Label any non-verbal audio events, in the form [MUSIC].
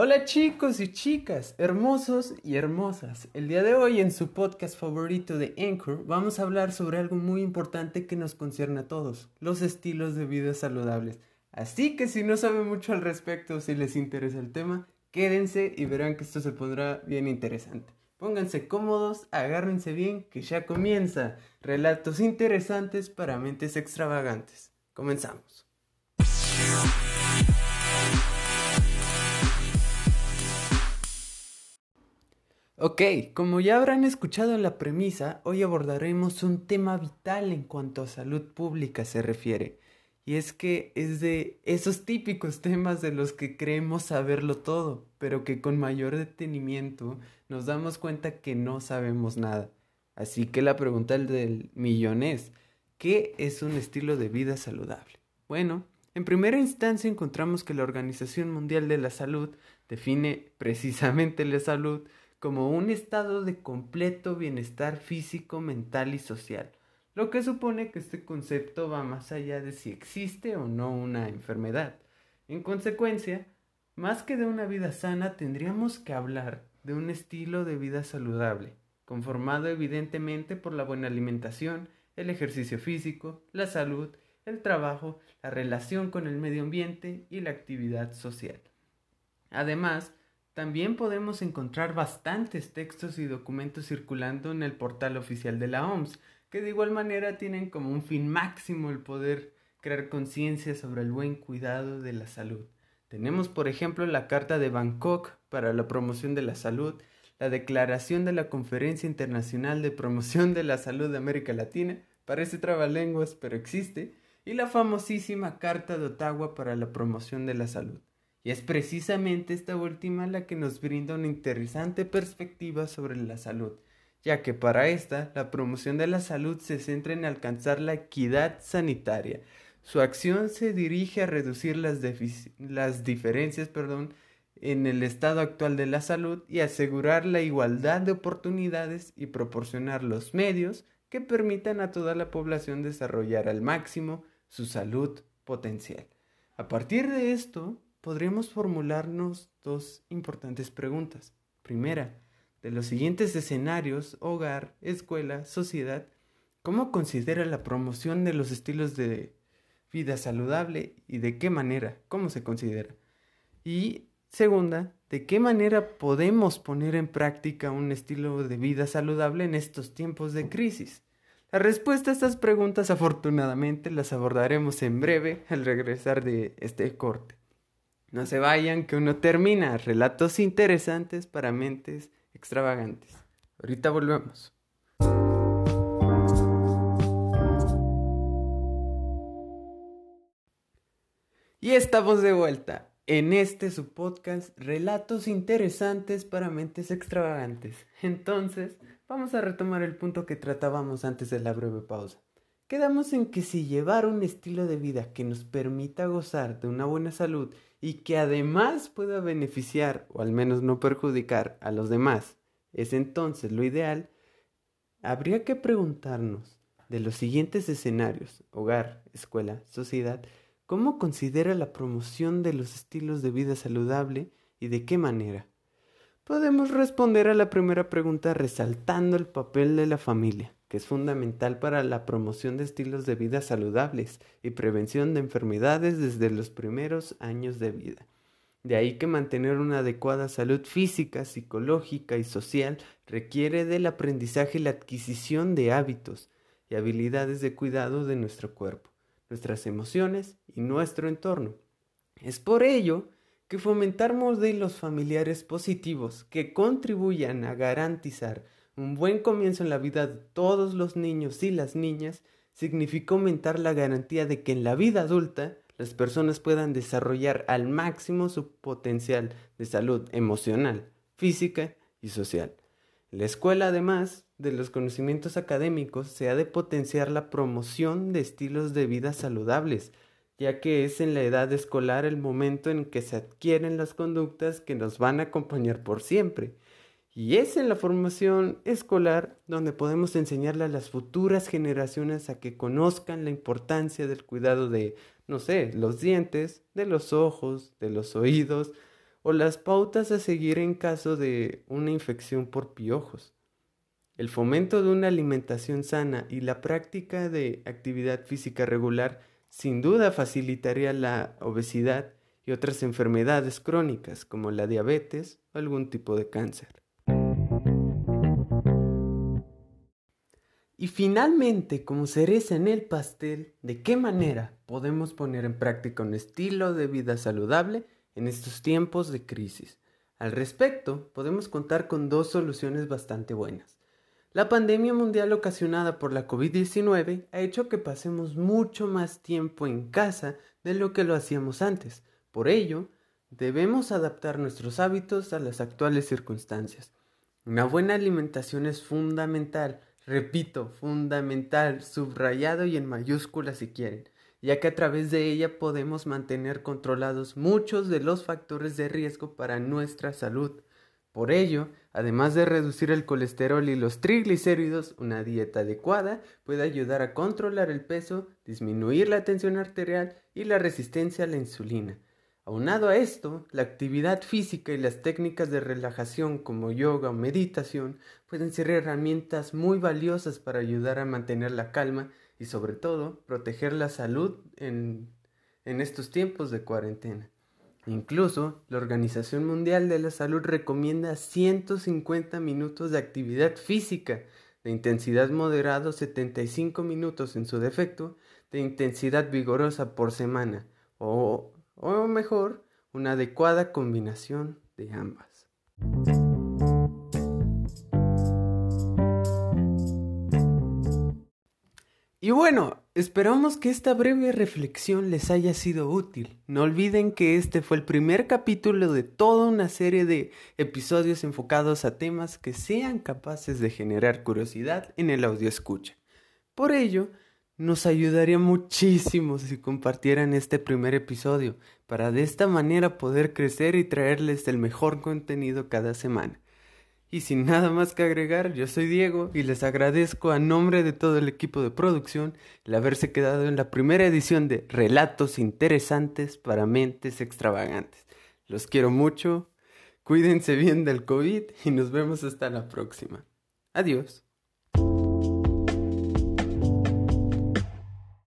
Hola chicos y chicas, hermosos y hermosas. El día de hoy en su podcast favorito de Anchor vamos a hablar sobre algo muy importante que nos concierne a todos, los estilos de vida saludables. Así que si no saben mucho al respecto o si les interesa el tema, quédense y verán que esto se pondrá bien interesante. Pónganse cómodos, agárrense bien, que ya comienza. Relatos interesantes para mentes extravagantes. Comenzamos. Ok, como ya habrán escuchado en la premisa, hoy abordaremos un tema vital en cuanto a salud pública se refiere. Y es que es de esos típicos [LAUGHS] temas de los que creemos saberlo todo, pero que con mayor detenimiento nos damos cuenta que no sabemos nada. Así que la pregunta del millón es, ¿qué es un estilo de vida saludable? Bueno, en primera instancia encontramos que la Organización Mundial de la Salud define precisamente la salud como un estado de completo bienestar físico, mental y social, lo que supone que este concepto va más allá de si existe o no una enfermedad. En consecuencia, más que de una vida sana, tendríamos que hablar de un estilo de vida saludable, conformado evidentemente por la buena alimentación, el ejercicio físico, la salud, el trabajo, la relación con el medio ambiente y la actividad social. Además, también podemos encontrar bastantes textos y documentos circulando en el portal oficial de la OMS, que de igual manera tienen como un fin máximo el poder crear conciencia sobre el buen cuidado de la salud. Tenemos, por ejemplo, la Carta de Bangkok para la promoción de la salud, la Declaración de la Conferencia Internacional de Promoción de la Salud de América Latina, parece trabalenguas, pero existe, y la famosísima Carta de Ottawa para la Promoción de la Salud. Y es precisamente esta última la que nos brinda una interesante perspectiva sobre la salud, ya que para esta la promoción de la salud se centra en alcanzar la equidad sanitaria. Su acción se dirige a reducir las, las diferencias perdón, en el estado actual de la salud y asegurar la igualdad de oportunidades y proporcionar los medios que permitan a toda la población desarrollar al máximo su salud potencial. A partir de esto, podríamos formularnos dos importantes preguntas. Primera, de los siguientes escenarios, hogar, escuela, sociedad, ¿cómo considera la promoción de los estilos de vida saludable y de qué manera? ¿Cómo se considera? Y segunda, ¿de qué manera podemos poner en práctica un estilo de vida saludable en estos tiempos de crisis? La respuesta a estas preguntas afortunadamente las abordaremos en breve al regresar de este corte. No se vayan, que uno termina. Relatos interesantes para mentes extravagantes. Ahorita volvemos. Y estamos de vuelta en este su podcast Relatos interesantes para mentes extravagantes. Entonces, vamos a retomar el punto que tratábamos antes de la breve pausa. Quedamos en que si llevar un estilo de vida que nos permita gozar de una buena salud y que además pueda beneficiar o al menos no perjudicar a los demás. Es entonces lo ideal, habría que preguntarnos de los siguientes escenarios, hogar, escuela, sociedad, ¿cómo considera la promoción de los estilos de vida saludable y de qué manera? Podemos responder a la primera pregunta resaltando el papel de la familia que es fundamental para la promoción de estilos de vida saludables y prevención de enfermedades desde los primeros años de vida. De ahí que mantener una adecuada salud física, psicológica y social requiere del aprendizaje y la adquisición de hábitos y habilidades de cuidado de nuestro cuerpo, nuestras emociones y nuestro entorno. Es por ello que fomentar modelos familiares positivos que contribuyan a garantizar un buen comienzo en la vida de todos los niños y las niñas significa aumentar la garantía de que en la vida adulta las personas puedan desarrollar al máximo su potencial de salud emocional, física y social. La escuela, además de los conocimientos académicos, se ha de potenciar la promoción de estilos de vida saludables, ya que es en la edad escolar el momento en que se adquieren las conductas que nos van a acompañar por siempre y es en la formación escolar donde podemos enseñarle a las futuras generaciones a que conozcan la importancia del cuidado de, no sé, los dientes, de los ojos, de los oídos o las pautas a seguir en caso de una infección por piojos. El fomento de una alimentación sana y la práctica de actividad física regular sin duda facilitaría la obesidad y otras enfermedades crónicas como la diabetes o algún tipo de cáncer. Y finalmente, como cereza en el pastel, ¿de qué manera podemos poner en práctica un estilo de vida saludable en estos tiempos de crisis? Al respecto, podemos contar con dos soluciones bastante buenas. La pandemia mundial ocasionada por la COVID-19 ha hecho que pasemos mucho más tiempo en casa de lo que lo hacíamos antes. Por ello, debemos adaptar nuestros hábitos a las actuales circunstancias. Una buena alimentación es fundamental Repito, fundamental, subrayado y en mayúsculas si quieren, ya que a través de ella podemos mantener controlados muchos de los factores de riesgo para nuestra salud. Por ello, además de reducir el colesterol y los triglicéridos, una dieta adecuada puede ayudar a controlar el peso, disminuir la tensión arterial y la resistencia a la insulina. Aunado a esto, la actividad física y las técnicas de relajación como yoga o meditación pueden ser herramientas muy valiosas para ayudar a mantener la calma y sobre todo proteger la salud en, estos tiempos de cuarentena. Incluso la Organización Mundial de la Salud recomienda 150 minutos de actividad física de intensidad moderada 75 minutos en su defecto de intensidad vigorosa por semana o o mejor, una adecuada combinación de ambas. Y bueno, esperamos que esta breve reflexión les haya sido útil. No olviden que este fue el primer capítulo de toda una serie de episodios enfocados a temas que sean capaces de generar curiosidad en el audio escucha. Por ello, nos ayudaría muchísimo si compartieran este primer episodio para de esta manera poder crecer y traerles el mejor contenido cada semana. Y sin nada más que agregar, yo soy Diego y les agradezco a nombre de todo el equipo de producción el haberse quedado en la primera edición de Relatos Interesantes para Mentes Extravagantes. Los quiero mucho, cuídense bien del COVID y nos vemos hasta la próxima. Adiós.